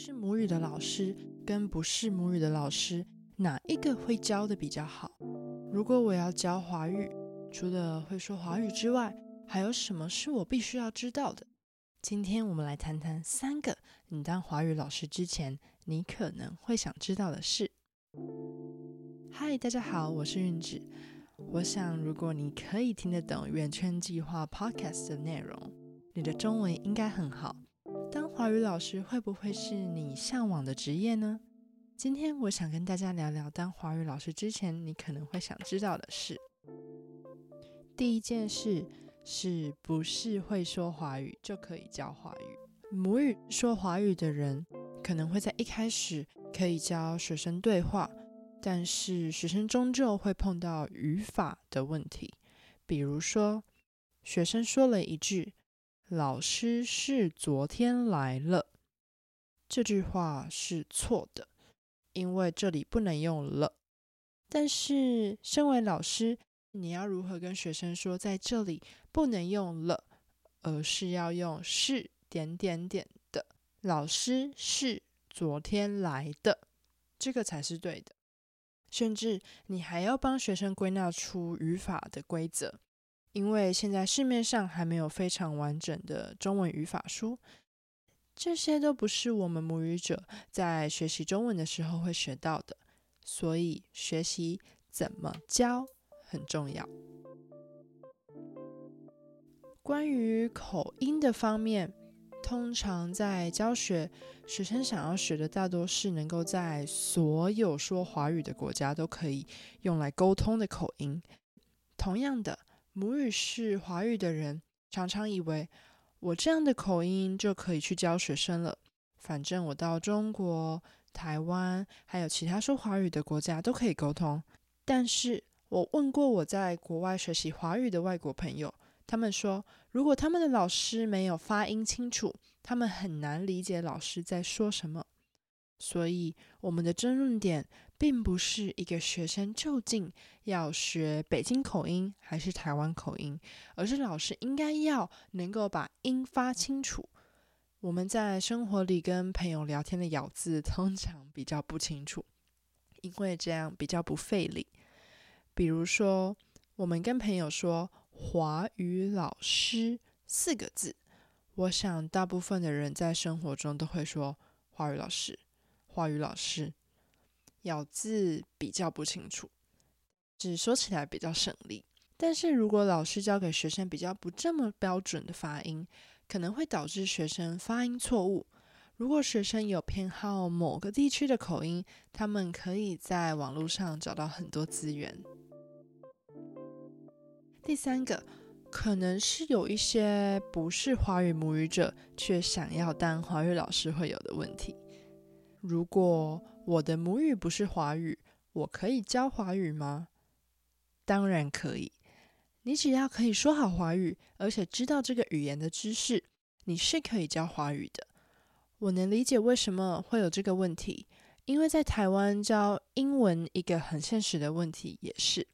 是母语的老师跟不是母语的老师，哪一个会教的比较好？如果我要教华语，除了会说华语之外，还有什么是我必须要知道的？今天我们来谈谈三个你当华语老师之前，你可能会想知道的事。嗨，大家好，我是韵子。我想，如果你可以听得懂圆圈计划 Podcast 的内容，你的中文应该很好。当华语老师会不会是你向往的职业呢？今天我想跟大家聊聊当华语老师之前，你可能会想知道的事。第一件事是不是会说华语就可以教华语？母语说华语的人可能会在一开始可以教学生对话。但是学生终究会碰到语法的问题，比如说，学生说了一句“老师是昨天来了”，这句话是错的，因为这里不能用了。但是身为老师，你要如何跟学生说在这里不能用了，而是要用是点点点的，老师是昨天来的，这个才是对的。甚至你还要帮学生归纳出语法的规则，因为现在市面上还没有非常完整的中文语法书，这些都不是我们母语者在学习中文的时候会学到的，所以学习怎么教很重要。关于口音的方面。通常在教学，学生想要学的大多是能够在所有说华语的国家都可以用来沟通的口音。同样的，母语是华语的人常常以为我这样的口音就可以去教学生了，反正我到中国、台湾还有其他说华语的国家都可以沟通。但是我问过我在国外学习华语的外国朋友。他们说，如果他们的老师没有发音清楚，他们很难理解老师在说什么。所以，我们的争论点并不是一个学生究竟要学北京口音还是台湾口音，而是老师应该要能够把音发清楚。我们在生活里跟朋友聊天的咬字通常比较不清楚，因为这样比较不费力。比如说，我们跟朋友说。华语老师四个字，我想大部分的人在生活中都会说华语老师，华语老师，咬字比较不清楚，只说起来比较省力。但是如果老师教给学生比较不这么标准的发音，可能会导致学生发音错误。如果学生有偏好某个地区的口音，他们可以在网络上找到很多资源。第三个，可能是有一些不是华语母语者却想要当华语老师会有的问题。如果我的母语不是华语，我可以教华语吗？当然可以。你只要可以说好华语，而且知道这个语言的知识，你是可以教华语的。我能理解为什么会有这个问题，因为在台湾教英文一个很现实的问题也是。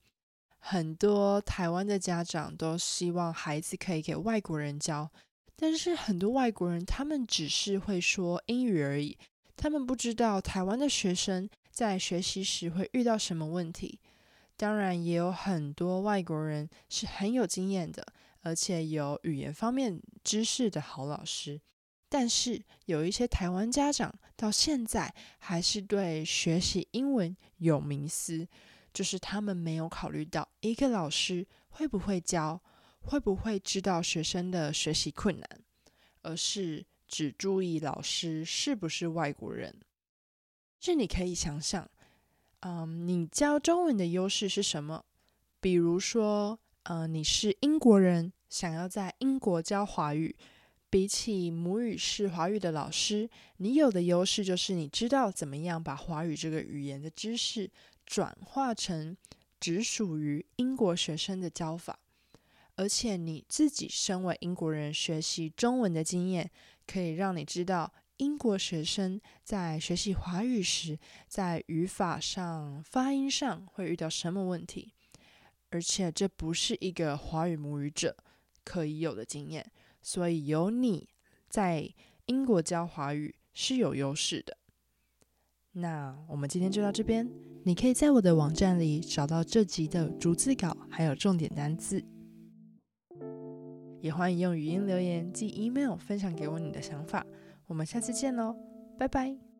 很多台湾的家长都希望孩子可以给外国人教，但是很多外国人他们只是会说英语而已，他们不知道台湾的学生在学习时会遇到什么问题。当然，也有很多外国人是很有经验的，而且有语言方面知识的好老师，但是有一些台湾家长到现在还是对学习英文有迷思。就是他们没有考虑到一个老师会不会教，会不会知道学生的学习困难，而是只注意老师是不是外国人。是你可以想想，嗯，你教中文的优势是什么？比如说，嗯，你是英国人，想要在英国教华语，比起母语是华语的老师，你有的优势就是你知道怎么样把华语这个语言的知识。转化成只属于英国学生的教法，而且你自己身为英国人学习中文的经验，可以让你知道英国学生在学习华语时，在语法上、发音上会遇到什么问题，而且这不是一个华语母语者可以有的经验，所以有你在英国教华语是有优势的。那我们今天就到这边，你可以在我的网站里找到这集的逐字稿，还有重点单字。也欢迎用语音留言及 email 分享给我你的想法。我们下次见喽，拜拜。